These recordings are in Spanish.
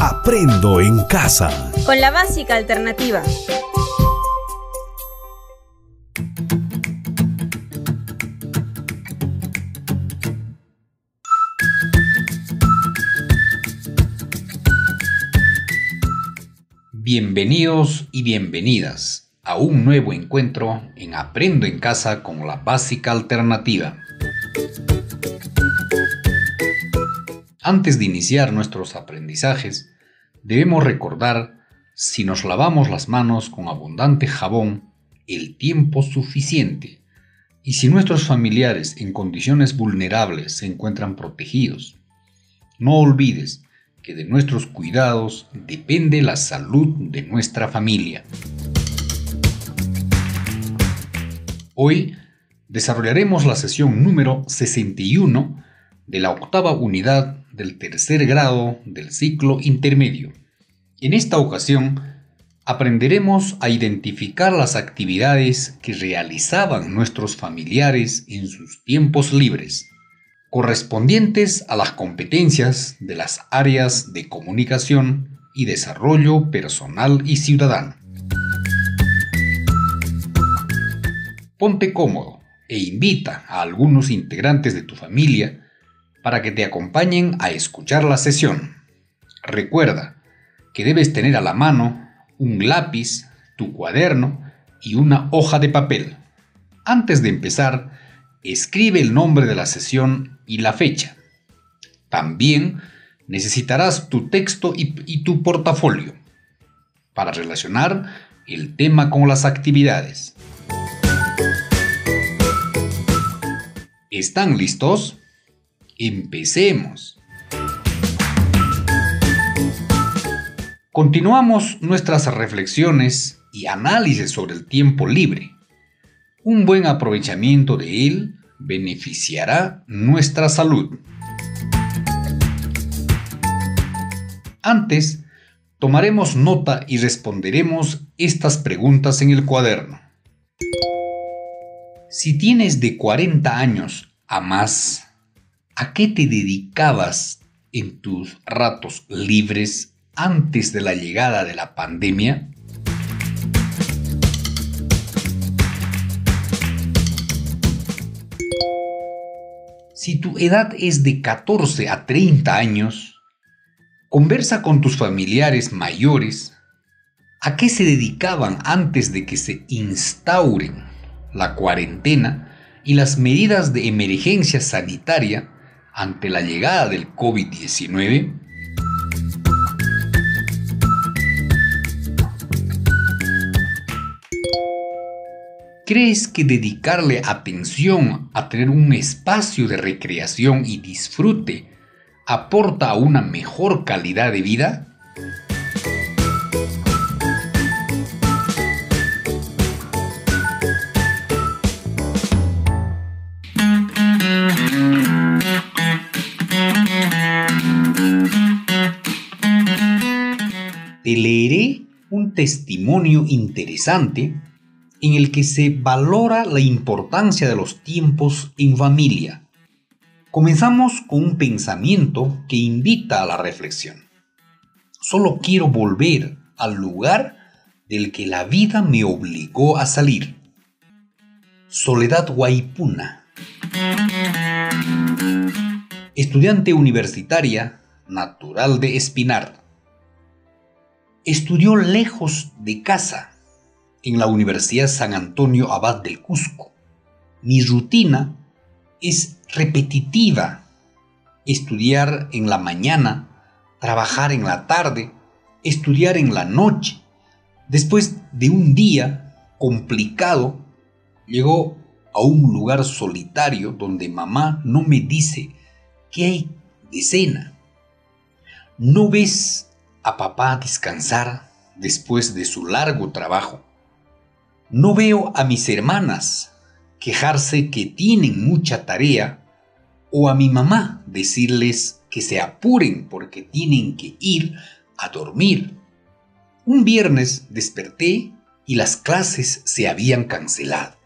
Aprendo en casa. Con la básica alternativa. Bienvenidos y bienvenidas a un nuevo encuentro en Aprendo en casa con la básica alternativa. Antes de iniciar nuestros aprendizajes, debemos recordar si nos lavamos las manos con abundante jabón el tiempo suficiente y si nuestros familiares en condiciones vulnerables se encuentran protegidos. No olvides que de nuestros cuidados depende la salud de nuestra familia. Hoy desarrollaremos la sesión número 61 de la octava unidad del tercer grado del ciclo intermedio. En esta ocasión aprenderemos a identificar las actividades que realizaban nuestros familiares en sus tiempos libres correspondientes a las competencias de las áreas de comunicación y desarrollo personal y ciudadano. Ponte cómodo e invita a algunos integrantes de tu familia para que te acompañen a escuchar la sesión. Recuerda que debes tener a la mano un lápiz, tu cuaderno y una hoja de papel. Antes de empezar, escribe el nombre de la sesión y la fecha. También necesitarás tu texto y, tu portafolio para relacionar el tema con las actividades. ¿Están listos? Empecemos. Continuamos nuestras reflexiones y análisis sobre el tiempo libre. Un buen aprovechamiento de él beneficiará nuestra salud. Antes, tomaremos nota y responderemos estas preguntas en el cuaderno. Si tienes de 40 años a más, ¿a qué te dedicabas en tus ratos libres antes de la llegada de la pandemia? Si tu edad es de 14 a 30 años, conversa con tus familiares mayores a qué se dedicaban antes de que se instauren la cuarentena y las medidas de emergencia sanitaria ante la llegada del COVID-19 ¿Crees que dedicarle atención a tener un espacio de recreación y disfrute aporta a una mejor calidad de vida? Leeré un testimonio interesante en el que se valora la importancia de los tiempos en familia. Comenzamos con un pensamiento que invita a la reflexión. Solo quiero volver al lugar del que la vida me obligó a salir. Soledad Guaipuna. Estudiante universitaria, natural de Espinar. Estudió lejos de casa en la Universidad San Antonio Abad del Cusco. Mi rutina es repetitiva. Estudiar en la mañana, trabajar en la tarde, estudiar en la noche. Después de un día complicado, llegó a un lugar solitario donde mamá no me dice qué hay de cena. ¿No ves a papá descansar después de su largo trabajo? No veo a mis hermanas quejarse que tienen mucha tarea o a mi mamá decirles que se apuren porque tienen que ir a dormir. Un viernes desperté y las clases se habían cancelado.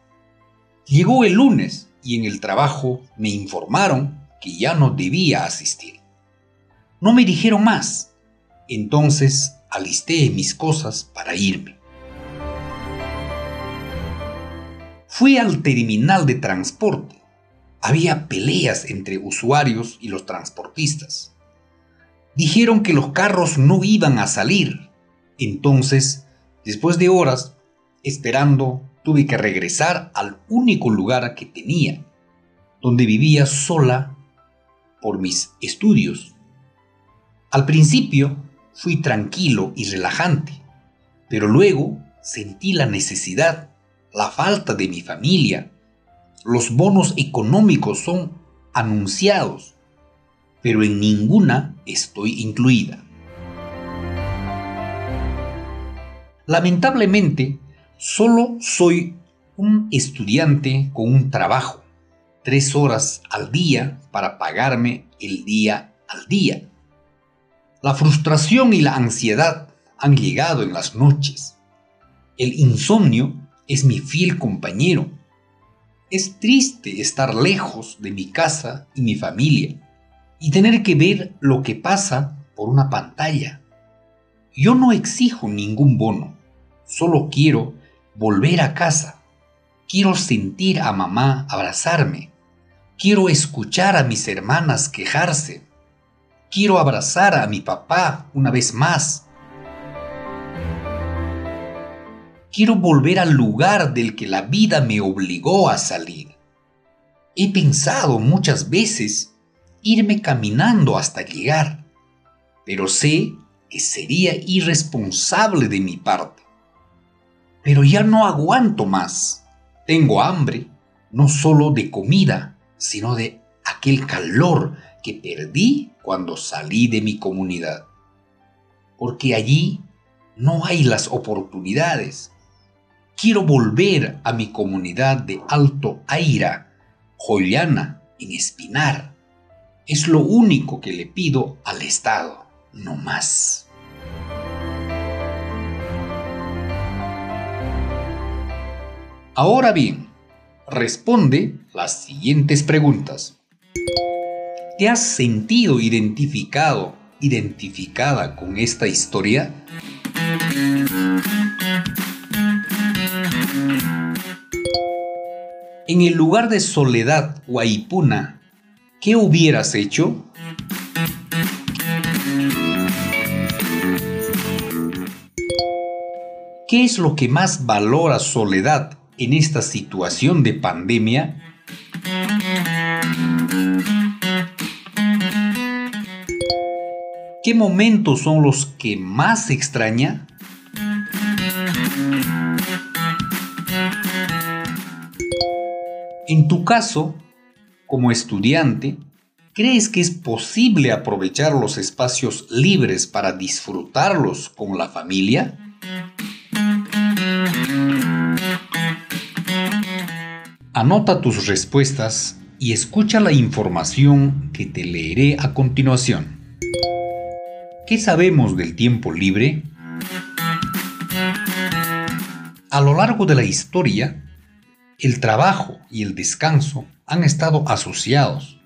Llegó el lunes y en el trabajo me informaron que ya no debía asistir. No me dijeron más. Entonces alisté mis cosas para irme. Fui al terminal de transporte. Había peleas entre usuarios y los transportistas. Dijeron que los carros no iban a salir. Entonces, después de horas, esperando, tuve que regresar al único lugar que tenía, donde vivía sola por mis estudios. Al principio fui tranquilo y relajante, pero luego sentí la necesidad, la falta de mi familia. Los bonos económicos son anunciados, pero en ninguna estoy incluida. Lamentablemente, solo soy un estudiante con un trabajo, tres horas al día para pagarme el día al día. La frustración y la ansiedad han llegado en las noches. El insomnio es mi fiel compañero. Es triste estar lejos de mi casa y mi familia y tener que ver lo que pasa por una pantalla. Yo no exijo ningún bono, solo quiero volver a casa. Quiero sentir a mamá abrazarme. Quiero escuchar a mis hermanas quejarse Quiero abrazar a mi papá una vez más. Quiero volver al lugar del que la vida me obligó a salir. He pensado muchas veces irme caminando hasta llegar, pero sé que sería irresponsable de mi parte. Pero ya no aguanto más. Tengo hambre, no solo de comida, sino de aquel calor que perdí cuando salí de mi comunidad. Porque allí no hay las oportunidades. Quiero volver a mi comunidad de Alto Aira, Joyana, en Espinar. Es lo único que le pido al Estado, no más. Ahora bien, responde las siguientes preguntas. ¿Te has sentido identificado, identificada con esta historia? En el lugar de Soledad Guaipuna, ¿qué hubieras hecho? ¿Qué es lo que más valora Soledad en esta situación de pandemia? ¿Qué momentos son los que más extraña? En tu caso, como estudiante, ¿crees que es posible aprovechar los espacios libres para disfrutarlos con la familia? Anota tus respuestas y escucha la información que te leeré a continuación. ¿Qué sabemos del tiempo libre? A lo largo de la historia, el trabajo y el descanso han estado asociados.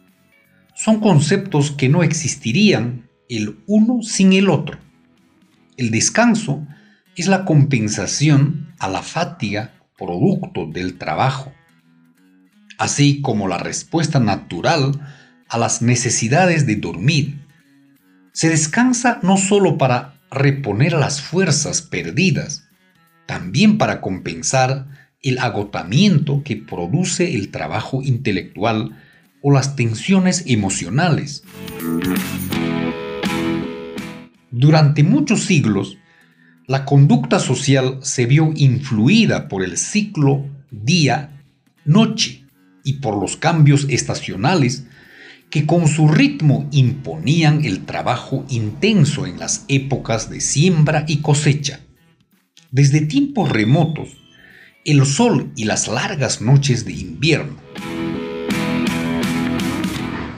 Son conceptos que no existirían el uno sin el otro. El descanso es la compensación a la fatiga producto del trabajo, así como la respuesta natural a las necesidades de dormir, se descansa no solo para reponer las fuerzas perdidas, también para compensar el agotamiento que produce el trabajo intelectual o las tensiones emocionales. Durante muchos siglos, la conducta social se vio influida por el ciclo día-noche y por los cambios estacionales que con su ritmo imponían el trabajo intenso en las épocas de siembra y cosecha. Desde tiempos remotos, el sol y las largas noches de invierno.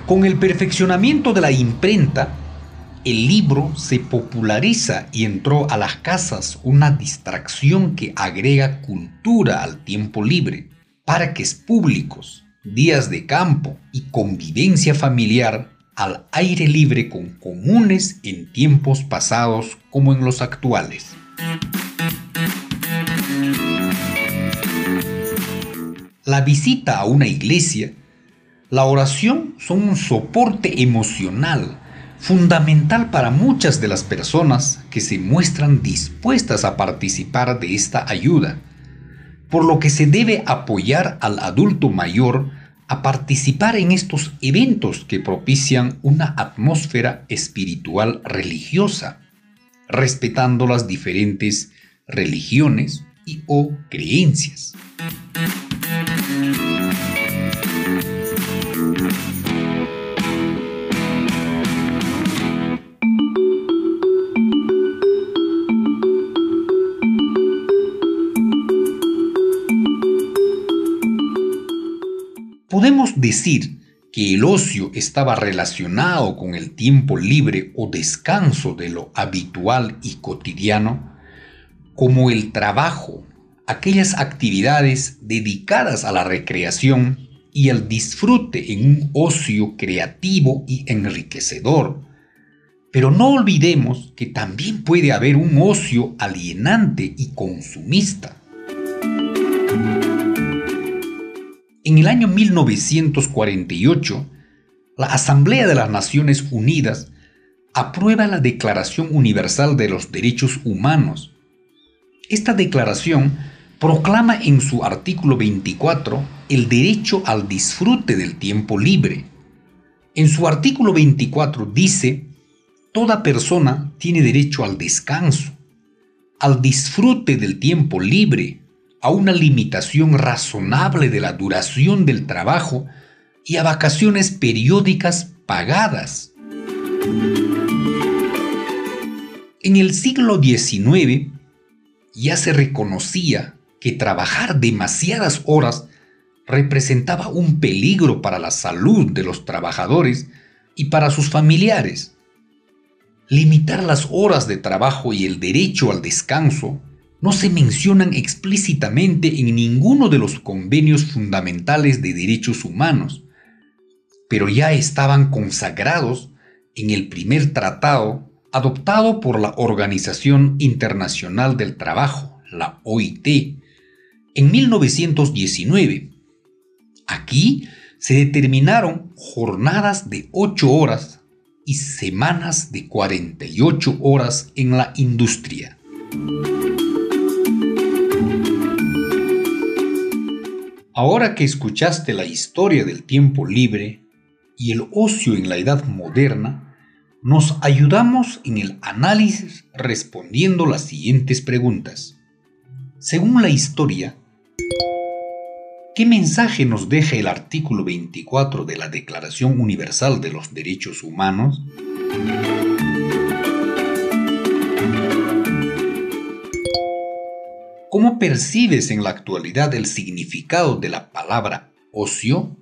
Con el perfeccionamiento de la imprenta, el libro se populariza y entró a las casas una distracción que agrega cultura al tiempo libre, parques públicos, días de campo y convivencia familiar al aire libre con comunes en tiempos pasados como en los actuales. La visita a una iglesia, la oración son un soporte emocional fundamental para muchas de las personas que se muestran dispuestas a participar de esta ayuda, por lo que se debe apoyar al adulto mayor a participar en estos eventos que propician una atmósfera espiritual religiosa, respetando las diferentes religiones y o creencias. Podemos decir que el ocio estaba relacionado con el tiempo libre o descanso de lo habitual y cotidiano, como el trabajo, aquellas actividades dedicadas a la recreación y al disfrute en un ocio creativo y enriquecedor. Pero no olvidemos que también puede haber un ocio alienante y consumista. En el año 1948, la Asamblea de las Naciones Unidas aprueba la Declaración Universal de los Derechos Humanos. Esta declaración proclama en su artículo 24 el derecho al disfrute del tiempo libre. En su artículo 24 dice, toda persona tiene derecho al descanso, al disfrute del tiempo libre, a una limitación razonable de la duración del trabajo y a vacaciones periódicas pagadas. En el siglo XIX ya se reconocía que trabajar demasiadas horas representaba un peligro para la salud de los trabajadores y para sus familiares. Limitar las horas de trabajo y el derecho al descanso no se mencionan explícitamente en ninguno de los convenios fundamentales de derechos humanos, pero ya estaban consagrados en el primer tratado adoptado por la Organización Internacional del Trabajo, la OIT, en 1919. Aquí se determinaron jornadas de 8 horas y semanas de 48 horas en la industria. Ahora que escuchaste la historia del tiempo libre y el ocio en la edad moderna, nos ayudamos en el análisis respondiendo las siguientes preguntas. Según la historia, ¿qué mensaje nos deja el artículo 24 de la Declaración Universal de los Derechos Humanos? ¿Cómo percibes en la actualidad el significado de la palabra ocio?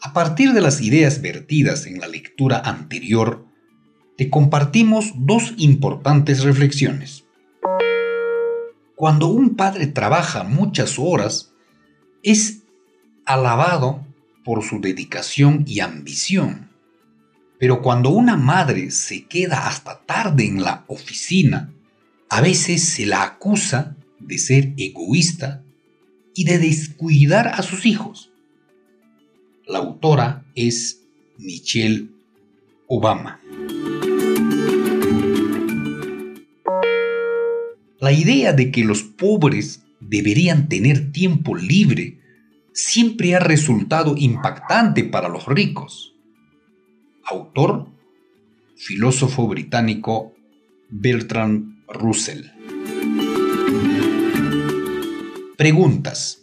A partir de las ideas vertidas en la lectura anterior, te compartimos dos importantes reflexiones. Cuando un padre trabaja muchas horas, es alabado por su dedicación y ambición. Pero cuando una madre se queda hasta tarde en la oficina, a veces se la acusa de ser egoísta y de descuidar a sus hijos. La autora es Michelle Obama. La idea de que los pobres deberían tener tiempo libre siempre ha resultado impactante para los ricos Autor, filósofo británico Bertrand Russell. Preguntas.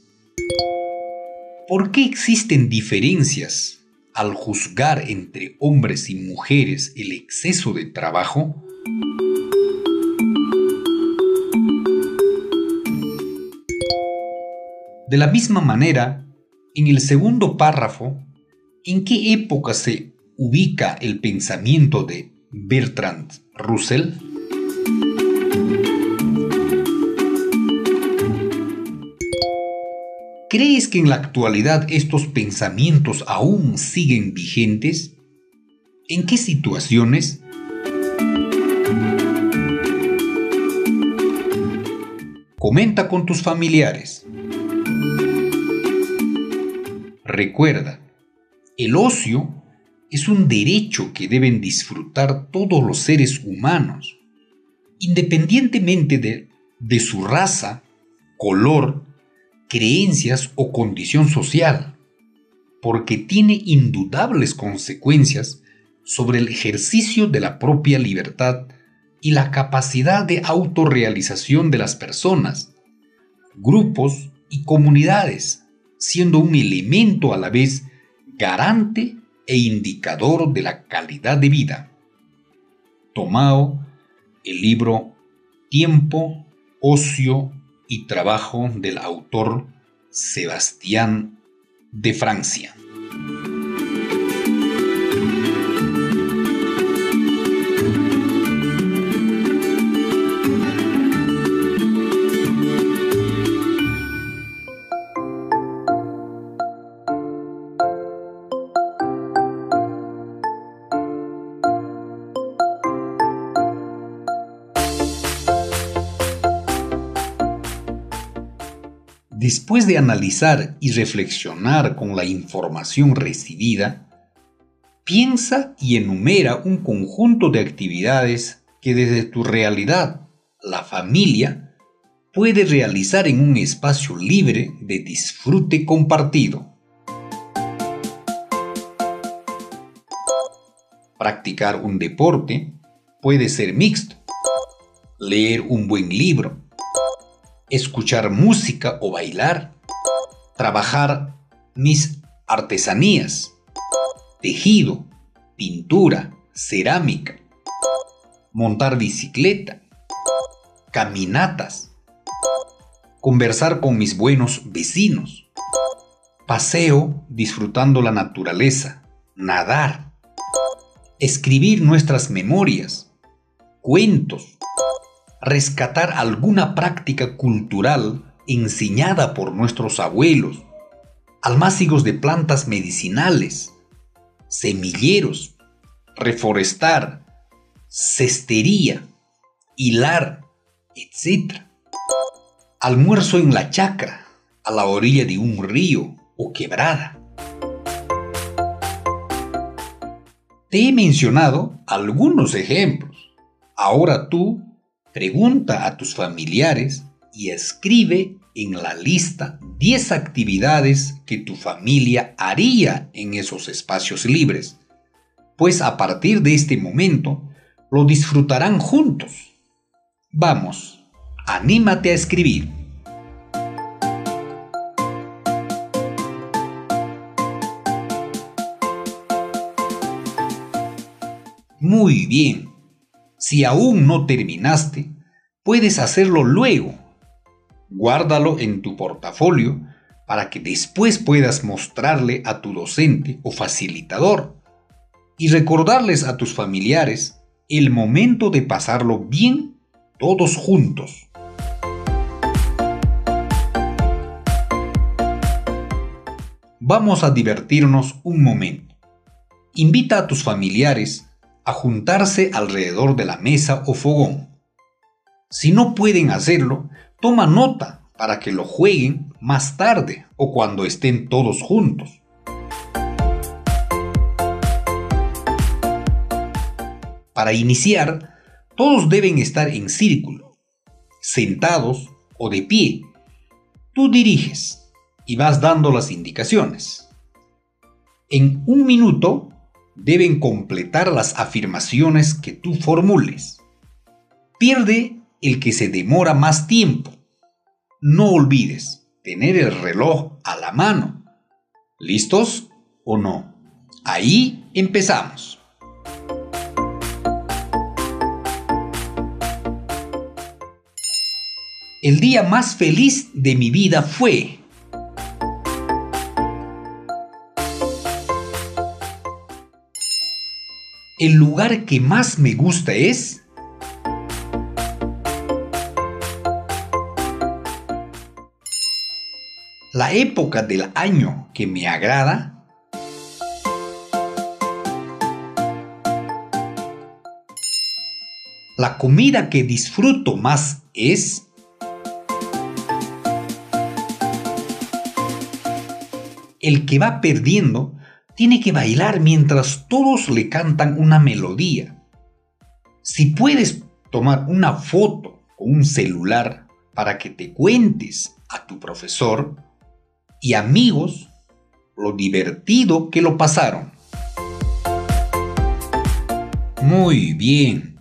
¿Por qué existen diferencias al juzgar entre hombres y mujeres el exceso de trabajo? De la misma manera, en el segundo párrafo, ¿en qué época se ubica el pensamiento de Bertrand Russell? ¿Crees que en la actualidad estos pensamientos aún siguen vigentes? ¿En qué situaciones? Comenta con tus familiares. Recuerda, el ocio es un derecho que deben disfrutar todos los seres humanos, independientemente de, su raza, color, creencias o condición social, porque tiene indudables consecuencias sobre el ejercicio de la propia libertad y la capacidad de autorrealización de las personas, grupos y comunidades, siendo un elemento a la vez garante e indicador de la calidad de vida. Tomado el libro Tiempo, Ocio y Trabajo del autor Sebastián de Francia. Después de analizar y reflexionar con la información recibida, piensa y enumera un conjunto de actividades que desde tu realidad, la familia, puede realizar en un espacio libre de disfrute compartido. Practicar un deporte puede ser mixto. Leer un buen libro escuchar música o bailar, trabajar mis artesanías, tejido, pintura, cerámica, montar bicicleta, caminatas, conversar con mis buenos vecinos, paseo disfrutando la naturaleza, nadar, escribir nuestras memorias, cuentos, rescatar alguna práctica cultural enseñada por nuestros abuelos, almácigos de plantas medicinales, semilleros, reforestar, cestería, hilar, etc. Almuerzo en la chacra, a la orilla de un río o quebrada. Te he mencionado algunos ejemplos. Ahora tú Pregunta a tus familiares y escribe en la lista 10 actividades que tu familia haría en esos espacios libres, pues a partir de este momento lo disfrutarán juntos. Vamos, anímate a escribir. Muy bien. Si aún no terminaste, puedes hacerlo luego. Guárdalo en tu portafolio para que después puedas mostrarle a tu docente o facilitador y recordarles a tus familiares el momento de pasarlo bien todos juntos. Vamos a divertirnos un momento. Invita a tus familiares a juntarse alrededor de la mesa o fogón. Si no pueden hacerlo, toma nota para que lo jueguen más tarde o cuando estén todos juntos. Para iniciar, todos deben estar en círculo, sentados o de pie. Tú diriges y vas dando las indicaciones. En un minuto deben completar las afirmaciones que tú formules. Pierde el que se demora más tiempo. No olvides tener el reloj a la mano. ¿Listos o no? Ahí empezamos. El día más feliz de mi vida fue el lugar que más me gusta es... La época del año que me agrada. La comida que disfruto más es el que va perdiendo tiene que bailar mientras todos le cantan una melodía. Si puedes tomar una foto con un celular para que te cuentes a tu profesor y amigos lo divertido que lo pasaron. Muy bien,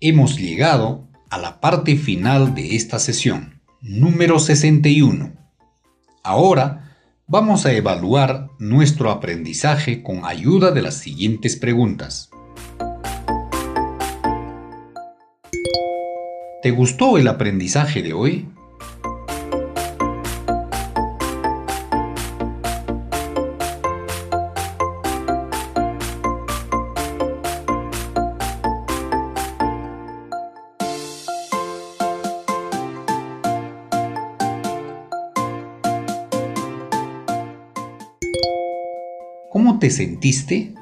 hemos llegado a la parte final de esta sesión, número 61. Ahora, Vamos a evaluar nuestro aprendizaje con ayuda de las siguientes preguntas. ¿Te gustó el aprendizaje de hoy? ¿Cómo te sentiste?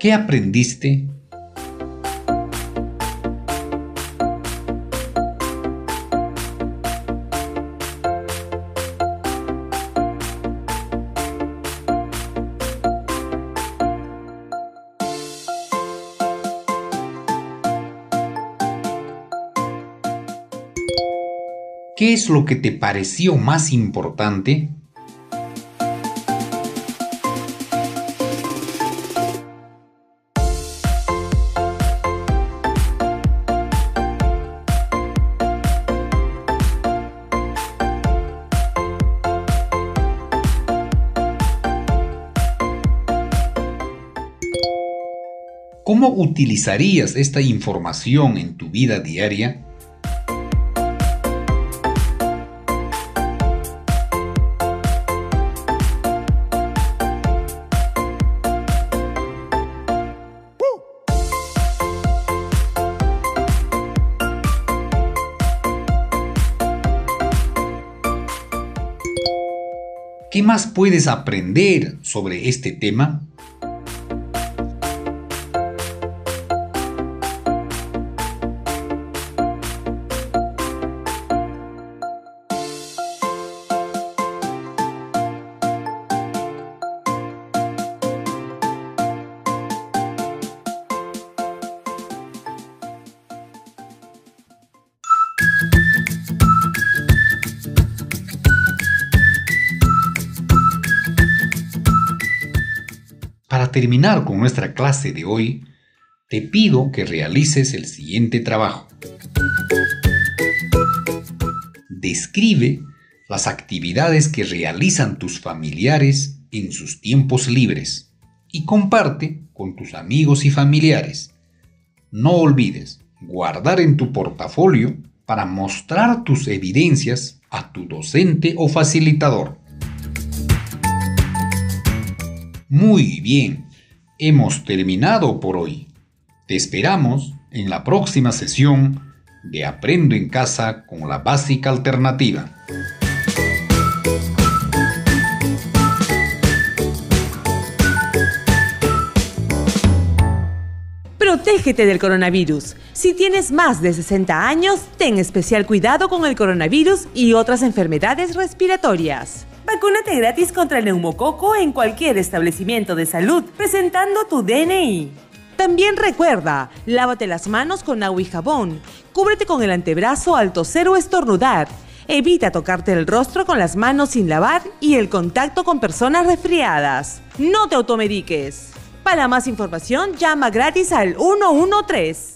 ¿Qué aprendiste ¿Qué es lo que te pareció más importante? ¿Cómo utilizarías esta información en tu vida diaria? ¿Qué más puedes aprender sobre este tema? Terminar con nuestra clase de hoy, te pido que realices el siguiente trabajo. Describe las actividades que realizan tus familiares en sus tiempos libres y comparte con tus amigos y familiares. No olvides guardar en tu portafolio para mostrar tus evidencias a tu docente o facilitador. Muy bien, hemos terminado por hoy. Te esperamos en la próxima sesión de Aprendo en casa con la básica alternativa. Protégete del coronavirus. Si tienes más de 60 años, ten especial cuidado con el coronavirus y otras enfermedades respiratorias. Vacúnate gratis contra el neumococo en cualquier establecimiento de salud presentando tu DNI. También recuerda, lávate las manos con agua y jabón, cúbrete con el antebrazo al toser o estornudar, evita tocarte el rostro con las manos sin lavar y el contacto con personas resfriadas. No te automediques. Para más información, llama gratis al 113.